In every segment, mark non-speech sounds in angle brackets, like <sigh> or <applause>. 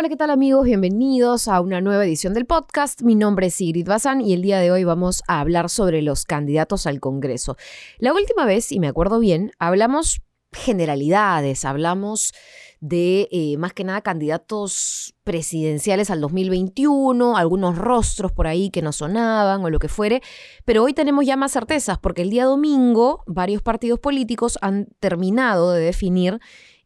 Hola, ¿qué tal amigos? Bienvenidos a una nueva edición del podcast. Mi nombre es Sigrid Bazán y el día de hoy vamos a hablar sobre los candidatos al Congreso. La última vez, y me acuerdo bien, hablamos generalidades, hablamos de eh, más que nada candidatos presidenciales al 2021, algunos rostros por ahí que no sonaban o lo que fuere, pero hoy tenemos ya más certezas porque el día domingo varios partidos políticos han terminado de definir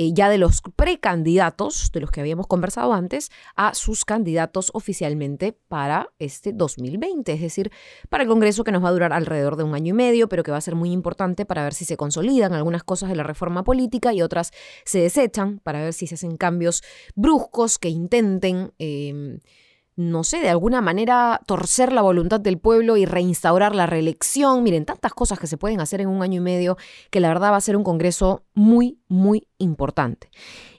eh, ya de los precandidatos, de los que habíamos conversado antes, a sus candidatos oficialmente para este 2020, es decir, para el Congreso que nos va a durar alrededor de un año y medio, pero que va a ser muy importante para ver si se consolidan algunas cosas de la reforma política y otras se desechan, para ver si se hacen cambios bruscos que intenten... Em, no sé, de alguna manera torcer la voluntad del pueblo y reinstaurar la reelección. Miren, tantas cosas que se pueden hacer en un año y medio que la verdad va a ser un Congreso muy, muy importante.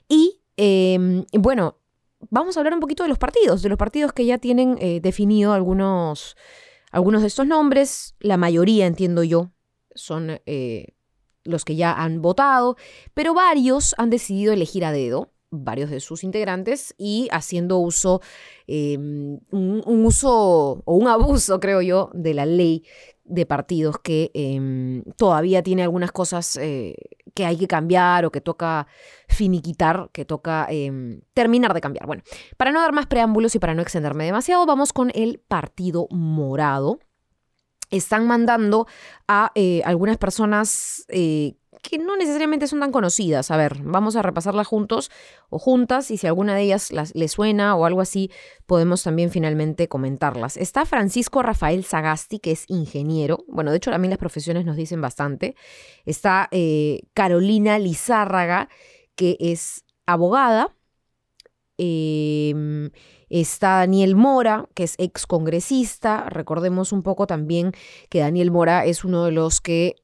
Y em, bueno, vamos a hablar un poquito de los partidos, de los partidos que ya tienen eh, definido algunos, algunos de estos nombres. La mayoría, entiendo yo, son eh, los que ya han votado, pero varios han decidido elegir a dedo varios de sus integrantes y haciendo uso, em, un, uso o un abuso, creo yo, de la ley de partidos que em, todavía tiene algunas cosas eh, que hay que cambiar o que toca finiquitar, que toca em, terminar de cambiar. Bueno, para no dar más preámbulos y para no extenderme demasiado, vamos con el Partido Morado. Están mandando a eh, algunas personas eh, que no necesariamente son tan conocidas. A ver, vamos a repasarlas juntos o juntas y si alguna de ellas las, les suena o algo así, podemos también finalmente comentarlas. Está Francisco Rafael Sagasti, que es ingeniero. Bueno, de hecho, mí las profesiones nos dicen bastante. Está eh, Carolina Lizárraga, que es abogada. Em, está Daniel Mora, que es ex congresista. Recordemos un poco también que Daniel Mora es uno de los que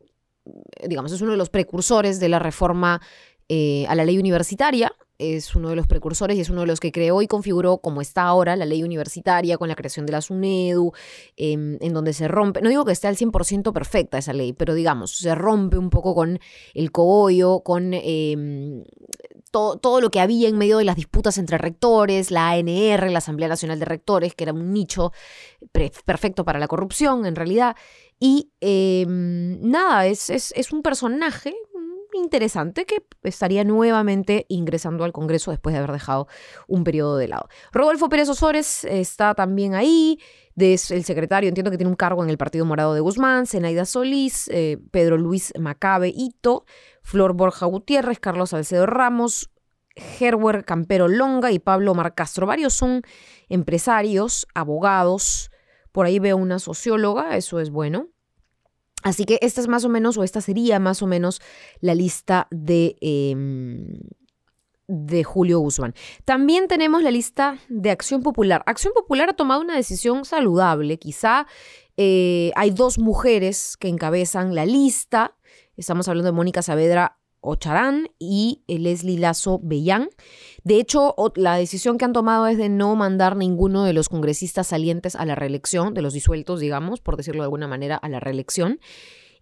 digamos, es uno de los precursores de la reforma eh, a la ley universitaria, es uno de los precursores y es uno de los que creó y configuró como está ahora la ley universitaria con la creación de la SUNEDU, em, en donde se rompe, no digo que esté al 100% perfecta esa ley, pero digamos, se rompe un poco con el cogollo, con em, todo lo que había en medio de las disputas entre rectores, la ANR, la Asamblea Nacional de Rectores, que era un nicho perfecto para la corrupción en realidad. Y em, nada, es, es, un personaje interesante que estaría nuevamente ingresando al Congreso después de haber dejado un periodo de lado. Rodolfo Pérez Osores está también ahí, es el secretario, entiendo que tiene un cargo en el Partido Morado de Guzmán, Zenaida Solís, eh, Pedro Luis Macabe Ito, Flor Borja Gutiérrez, Carlos Salcedo Ramos, Herwer Campero Longa y Pablo Marcastro. Varios son empresarios, abogados, por ahí veo una socióloga, eso es bueno. Así que esta es más o menos, o esta sería más o menos la lista de, em, de Julio Guzmán. También tenemos la lista de Acción Popular. Acción Popular ha tomado una decisión saludable. Quizá eh, hay dos mujeres que encabezan la lista. Estamos hablando de Mónica Saavedra Ocharán y Leslie Lazo Bellán. De hecho, la decisión que han tomado es de no mandar ninguno de los congresistas salientes a la reelección, de los disueltos, digamos, por decirlo de alguna manera, a la reelección.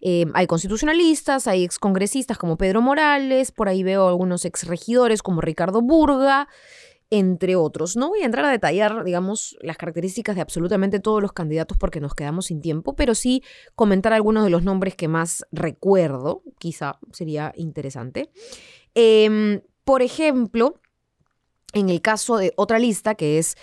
Eh, hay constitucionalistas, hay excongresistas como Pedro Morales, por ahí veo algunos exregidores como Ricardo Burga, entre otros. No voy a entrar a detallar, digamos, las características de absolutamente todos los candidatos porque nos quedamos sin tiempo, pero sí comentar algunos de los nombres que más recuerdo, quizá sería interesante. Em, por ejemplo, en el caso de otra lista que es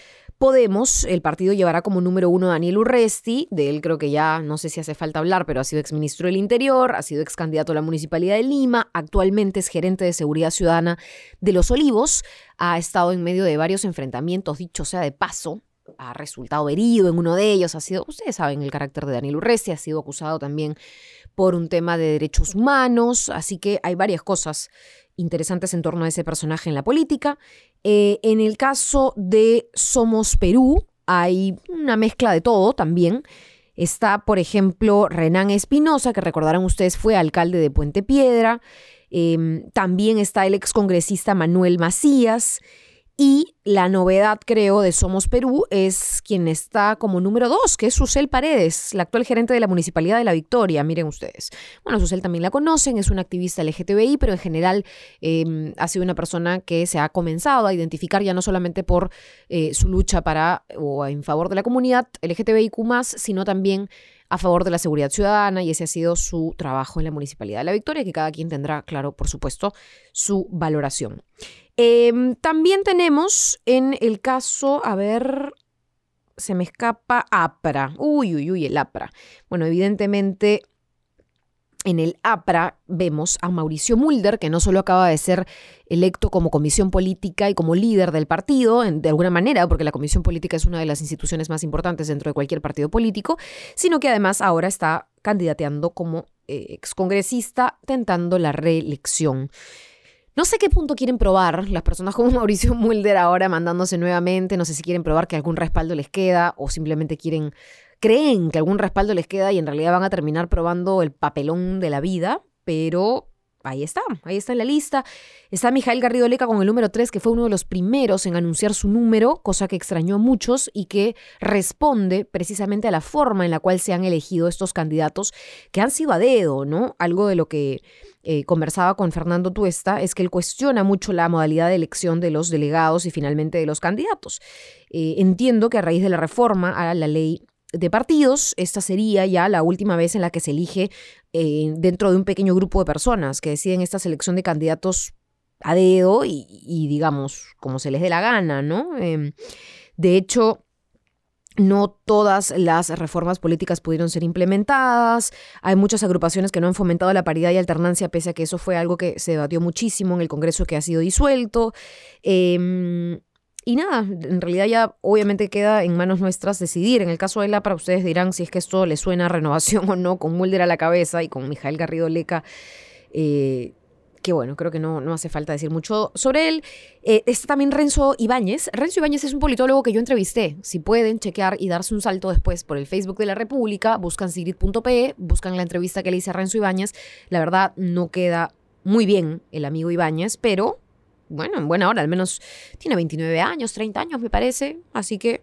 Podemos, el partido llevará como número uno a Daniel Urresti, de él creo que ya no sé si hace falta hablar, pero ha sido exministro del Interior, ha sido ex candidato a la Municipalidad de Lima, actualmente es gerente de Seguridad Ciudadana de Los Olivos, ha estado en medio de varios enfrentamientos, dicho sea de paso, ha resultado herido en uno de ellos, ha sido, ustedes saben el carácter de Daniel Urresti, ha sido acusado también por un tema de derechos humanos, así que hay varias cosas interesantes en torno a ese personaje en la política. Eh, en el caso de Somos Perú, hay una mezcla de todo también. Está, por ejemplo, Renan Espinosa, que recordarán ustedes fue alcalde de Puente Piedra. Em, también está el excongresista Manuel Macías. Y la novedad, creo, de Somos Perú es quien está como número dos, que es Susel Paredes, la actual gerente de la Municipalidad de La Victoria. Miren ustedes. Bueno, Susel también la conocen, es una activista LGTBI, pero en general em, ha sido una persona que se ha comenzado a identificar ya no solamente por eh, su lucha para o en favor de la comunidad LGTBIQ, sino también a favor de la seguridad ciudadana y ese ha sido su trabajo en la Municipalidad de La Victoria, que cada quien tendrá, claro, por supuesto, su valoración. Em, también tenemos en el caso, a ver, se me escapa APRA. Uy, uy, uy, el APRA. Bueno, evidentemente en el APRA vemos a Mauricio Mulder, que no solo acaba de ser electo como comisión política y como líder del partido, de alguna manera, porque la comisión política es una de las instituciones más importantes dentro de cualquier partido político, sino que además ahora está candidateando como eh, excongresista, tentando la reelección. No sé qué punto quieren probar las personas como <laughs> Mauricio Mulder ahora mandándose nuevamente, no sé si quieren probar que algún respaldo les queda o simplemente quieren creen que algún respaldo les queda y en realidad van a terminar probando el papelón de la vida, pero ahí está, ahí está en la lista. Está Mijael Garrido Leca con el número 3, que fue uno de los primeros en anunciar su número, cosa que extrañó a muchos y que responde precisamente a la forma en la cual se han elegido estos candidatos que han sido a dedo, ¿no? Algo de lo que eh, conversaba con Fernando Tuesta es que él cuestiona mucho la modalidad de elección de los delegados y finalmente de los candidatos. Eh, entiendo que a raíz de la reforma a la ley de partidos, esta sería ya la última vez en la que se elige eh, dentro de un pequeño grupo de personas que deciden esta selección de candidatos a dedo y, digamos, como se les dé la gana, ¿no? Em, de hecho, no todas las reformas políticas pudieron ser implementadas. Hay muchas agrupaciones que no han fomentado la paridad y alternancia, pese a que eso fue algo que se debatió muchísimo en el Congreso que ha sido disuelto. Eh, y nada, en realidad ya obviamente queda en manos nuestras decidir. En el caso de la para ustedes dirán si es que esto le suena a renovación <laughs> o no, con Mulder a la cabeza y con Mijael Garrido Leca. Eh, que bueno, creo que no, no hace falta decir mucho sobre él. Eh, está también Renzo Ibáñez. Renzo Ibáñez es un politólogo que yo entrevisté. Si pueden chequear y darse un salto después por el Facebook de la República, buscan sigrid.pe, buscan la entrevista que le hice a Renzo Ibáñez. La verdad, no queda muy bien el amigo Ibáñez, pero bueno, en buena hora, al menos tiene 29 años, 30 años me parece, así que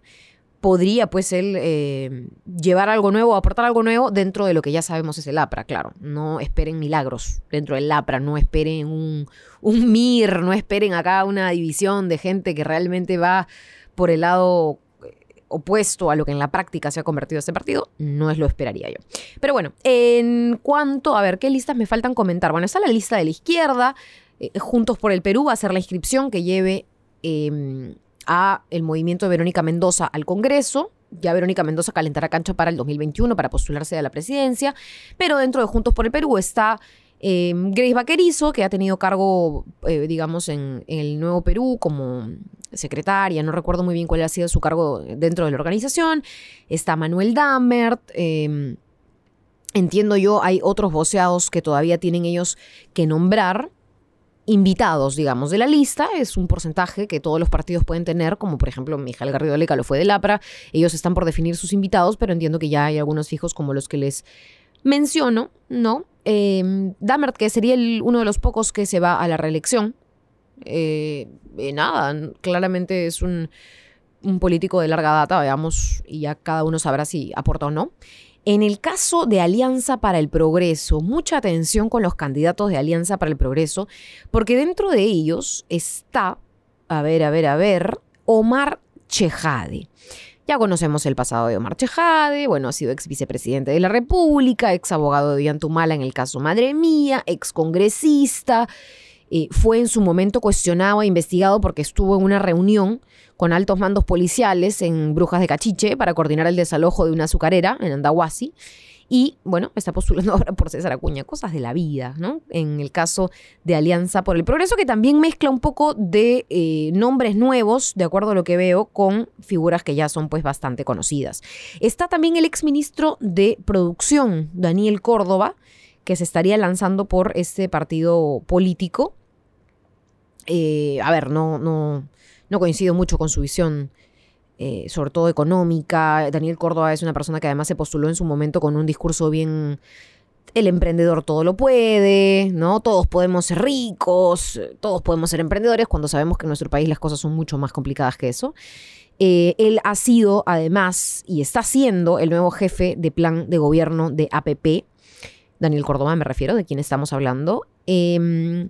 podría pues él eh, llevar algo nuevo, aportar algo nuevo dentro de lo que ya sabemos es el APRA, claro. No esperen milagros dentro del APRA, no esperen un, un MIR, no esperen acá una división de gente que realmente va por el lado eh, opuesto a lo que en la práctica se ha convertido este partido, no es lo esperaría yo. Pero bueno, en cuanto, a ver, ¿qué listas me faltan comentar? Bueno, está la lista de la izquierda, eh, Juntos por el Perú va a ser la inscripción que lleve em, a el movimiento de Verónica Mendoza al Congreso. Ya Verónica Mendoza calentará cancha para el 2021 para postularse a la presidencia, pero dentro de Juntos por el Perú está eh, Grace Vaquerizo, que ha tenido cargo, eh, digamos, en, el Nuevo Perú como secretaria, no recuerdo muy bien cuál ha sido su cargo dentro de la organización. Está Manuel Dammert. Em, entiendo yo, hay otros voceados que todavía tienen ellos que nombrar invitados, digamos, de la lista. Es un porcentaje que todos los partidos pueden tener, como por ejemplo Mijael Garrido Leca lo fue del APRA. Ellos están por definir sus invitados, pero entiendo que ya hay algunos fijos como los que les menciono, ¿no? Eh, que sería uno de los pocos que se va a la reelección. Eh, eh, nada, claramente es un, un político de larga data, veamos, y ya cada uno sabrá si aporta o no. En el caso de Alianza para el Progreso, mucha atención con los candidatos de Alianza para el Progreso, porque dentro de ellos está, a ver, a ver, a ver, Omar Chejade. Ya conocemos el pasado de Omar Chejade, bueno, ha sido ex vicepresidente de la República, ex abogado de Villantumala en el caso Madre Mía, ex congresista, eh, fue en su momento cuestionado e investigado porque estuvo en una reunión con altos mandos policiales en Brujas de Cachiche para coordinar el desalojo de una azucarera en Andahuasi. Y bueno, está postulando <laughs> ahora por César Acuña, cosas de la vida, ¿no? En el caso de Alianza por el Progreso, que también mezcla un poco de eh, nombres nuevos, de acuerdo a lo que veo, con figuras que ya son pues bastante conocidas. Está también el exministro de Producción, Daniel Córdoba, que se estaría lanzando por este partido político. Eh, a ver, no, no, coincido mucho con su visión, eh, sobre todo económica. Daniel Córdoba es una persona que además se postuló en su momento con un discurso bien el emprendedor todo lo puede, ¿no? Todos podemos ser ricos, todos podemos ser emprendedores cuando sabemos que en nuestro país las cosas son mucho más complicadas que eso. Eh, él ha sido, además, y está siendo el nuevo jefe de plan de gobierno de APP, Daniel Córdoba me refiero, de quien estamos hablando. Em,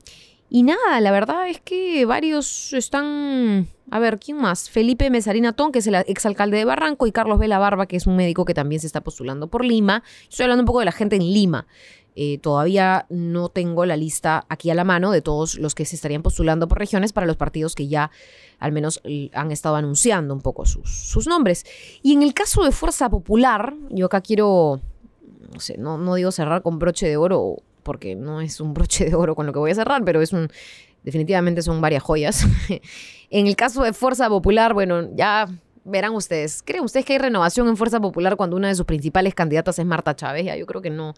y nada, la verdad es que varios están. A ver, ¿quién más? Felipe Mesarina Ton, que es el exalcalde de Barranco, y Carlos Vela Barba, que es un médico que también se está postulando por Lima. Estoy hablando un poco de la gente en Lima. Eh, todavía no tengo la lista aquí a la mano de todos los que se estarían postulando por regiones para los partidos que ya al menos han estado anunciando un poco sus, sus nombres. Y en el caso de Fuerza Popular, yo acá quiero, no sé, no, no digo cerrar con broche de oro porque no es un broche de oro con lo que voy a cerrar, pero es un, definitivamente son varias joyas. <laughs> en el caso de Fuerza Popular, bueno, ya verán ustedes. ¿Creen ustedes que hay renovación en Fuerza Popular cuando una de sus principales candidatas es Marta Chávez? Ya yo creo que no,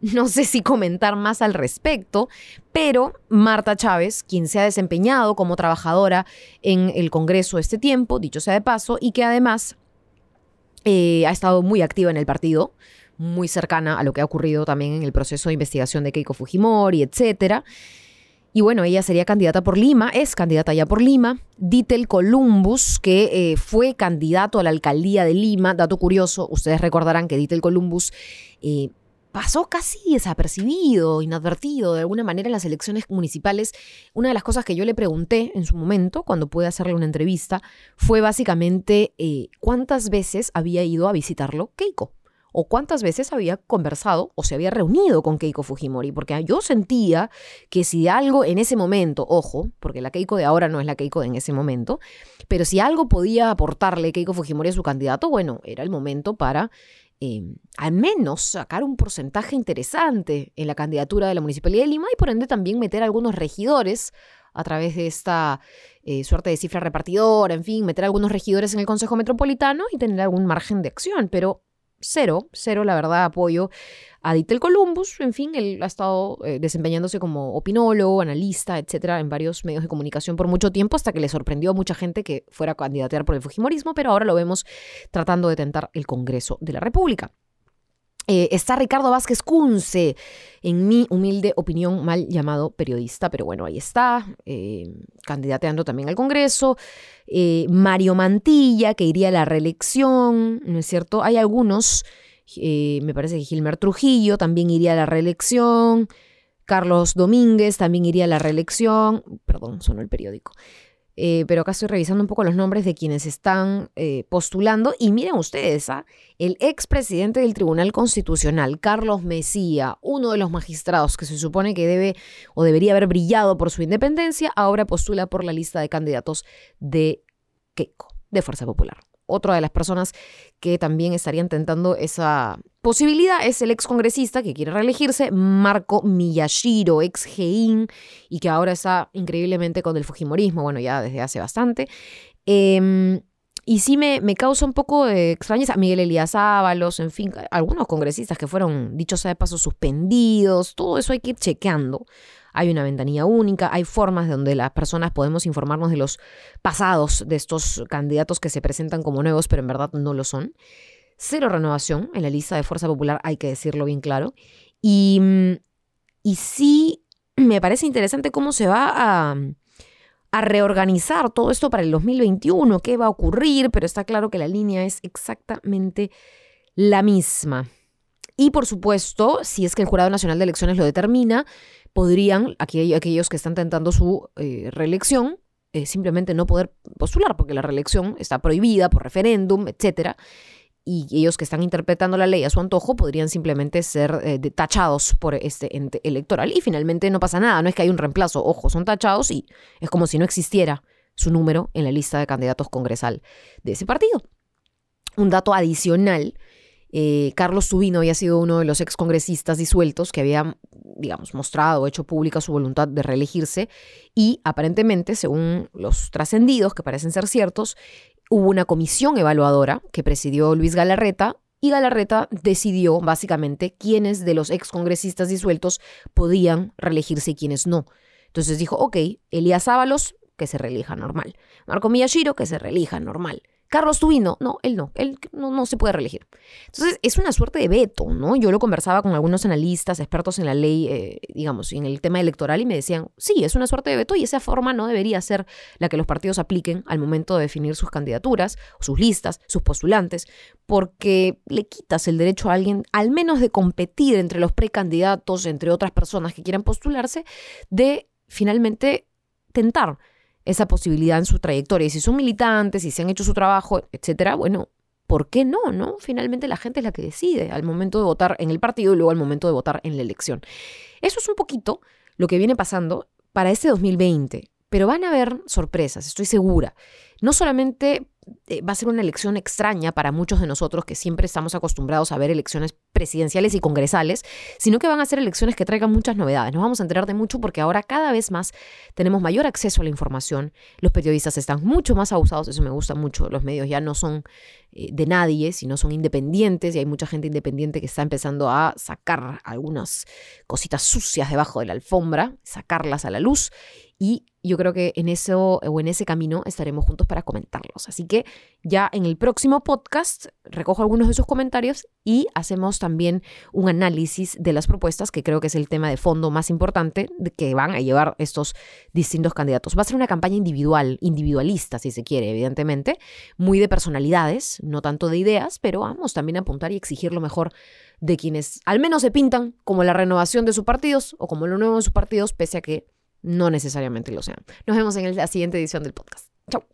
no sé si comentar más al respecto, pero Marta Chávez, quien se ha desempeñado como trabajadora en el Congreso este tiempo, dicho sea de paso, y que además eh, ha estado muy activa en el partido, muy cercana a lo que ha ocurrido también en el proceso de investigación de Keiko Fujimori, etcétera. Y bueno, ella sería candidata por Lima, es candidata ya por Lima. Dittel Columbus, que eh, fue candidato a la alcaldía de Lima. Dato curioso, ustedes recordarán que Dittel Columbus eh, pasó casi desapercibido, inadvertido de alguna manera en las elecciones municipales. Una de las cosas que yo le pregunté en su momento, cuando pude hacerle una entrevista, fue básicamente eh, cuántas veces había ido a visitarlo Keiko o cuántas veces había conversado o se había reunido con Keiko Fujimori, porque yo sentía que si algo en ese momento, ojo, porque la Keiko de ahora no es la Keiko de en ese momento, pero si algo podía aportarle Keiko Fujimori a su candidato, bueno, era el momento para eh, al menos sacar un porcentaje interesante en la candidatura de la Municipalidad de Lima y por ende también meter algunos regidores a través de esta eh, suerte de cifra repartidora, en fin, meter algunos regidores en el Consejo Metropolitano y tener algún margen de acción, pero cero, cero, la verdad, apoyo a Dittel Columbus. En fin, él ha estado eh, desempeñándose como opinólogo, analista, etcétera, en varios medios de comunicación por mucho tiempo, hasta que le sorprendió a mucha gente que fuera a candidatear por el Fujimorismo, pero ahora lo vemos tratando de tentar el Congreso de la República. Eh, está Ricardo Vázquez Cunce, en mi humilde opinión, mal llamado periodista, pero bueno, ahí está, eh, candidateando también al Congreso. Eh, Mario Mantilla, que iría a la reelección, ¿no es cierto? Hay algunos, me parece que Gilmer Trujillo también iría a la reelección. Carlos Domínguez también iría a la reelección. Perdón, sonó el periódico. Eh, pero acá estoy revisando un poco los nombres de quienes están eh, postulando. Y miren ustedes, ¿ah? el expresidente del Tribunal Constitucional, Carlos Mesía, uno de los magistrados que se supone que debe o debería haber brillado por su independencia, ahora postula por la lista de candidatos de Keiko, de Fuerza Popular otra de las personas que también estarían tentando esa posibilidad es el ex congresista que quiere reelegirse, Marco Miyashiro, ex GEIN, y que ahora está increíblemente con el Fujimorismo, bueno, ya desde hace bastante. Em, y sí me, me, causa un poco de extrañeza. Miguel Elías Ábalos, en fin, algunos congresistas que fueron, dicho sea de paso, suspendidos, todo eso hay que ir chequeando hay una ventanilla única, hay formas donde las personas podemos informarnos de los pasados de estos candidatos que se presentan como nuevos, pero en verdad no lo son. Cero renovación en la lista de Fuerza Popular, hay que decirlo bien claro. Y, y sí, me parece interesante cómo se va a reorganizar todo esto para el 2021, qué va a ocurrir, pero está claro que la línea es exactamente la misma. Y por supuesto, si es que el Jurado Nacional de Elecciones lo determina, podrían, aquellos que están tentando su eh, reelección, eh, simplemente no poder postular, porque la reelección está prohibida por referéndum, etcétera. Y ellos que están interpretando la ley a su antojo podrían simplemente ser eh, tachados por este ente electoral. Y finalmente no pasa nada, no es que hay un reemplazo, ojo, son tachados y es como si no existiera su número en la lista de candidatos congresal de ese partido. Un dato adicional eh, Carlos Subino había sido uno de los excongresistas disueltos que había, digamos, mostrado, hecho pública su voluntad de reelegirse y aparentemente, según los trascendidos, que parecen ser ciertos, hubo una comisión evaluadora que presidió Luis Galarreta y Galarreta decidió básicamente quiénes de los excongresistas disueltos podían reelegirse y quiénes no. Entonces dijo, ok, Elías Ábalos, que se reelija normal. Marco Miyashiro, que se reelija normal. Carlos Tubino, no, él no, él no, no, se puede reelegir. Entonces, es una suerte de veto, ¿no? Yo lo conversaba con algunos analistas, expertos en la ley, eh, digamos, en el tema electoral, y me decían, sí, es una suerte de veto y esa forma no debería ser la que los partidos apliquen al momento de definir sus candidaturas, sus listas, sus postulantes, porque le quitas el derecho a alguien, al menos de competir entre los precandidatos, entre otras personas que quieran postularse, de finalmente tentar esa posibilidad en su trayectoria. Y si son militantes, si se han hecho su trabajo, etcétera, bueno, ¿por qué no? ¿No? Finalmente la gente es la que decide al momento de votar en el partido y luego al momento de votar en la elección. Eso es un poquito lo que viene pasando para este 2020. Pero van a haber sorpresas, estoy segura. No solamente eh, va a ser una elección extraña para muchos de nosotros que siempre estamos acostumbrados a ver elecciones presidenciales y congresales, sino que van a ser elecciones que traigan muchas novedades. Nos vamos a enterar de mucho porque ahora cada vez más tenemos mayor acceso a la información. Los periodistas están mucho más abusados, eso me gusta mucho. Los medios ya no son eh, de nadie, sino son independientes y hay mucha gente independiente que está empezando a sacar algunas cositas sucias debajo de la alfombra, sacarlas a la luz y yo creo que en eso o en ese camino estaremos juntos para comentarlos. Así que ya en el próximo podcast recojo algunos de sus comentarios y hacemos también un análisis de las propuestas, que creo que es el tema de fondo más importante que van a llevar estos distintos candidatos. Va a ser una campaña individual, individualista, si se quiere, evidentemente, muy de personalidades, no tanto de ideas, pero vamos también a apuntar y exigir lo mejor de quienes al menos se pintan como la renovación de sus partidos o como lo nuevo de sus partidos, pese a que no necesariamente lo sean. Nos vemos en la siguiente edición del podcast. Chao.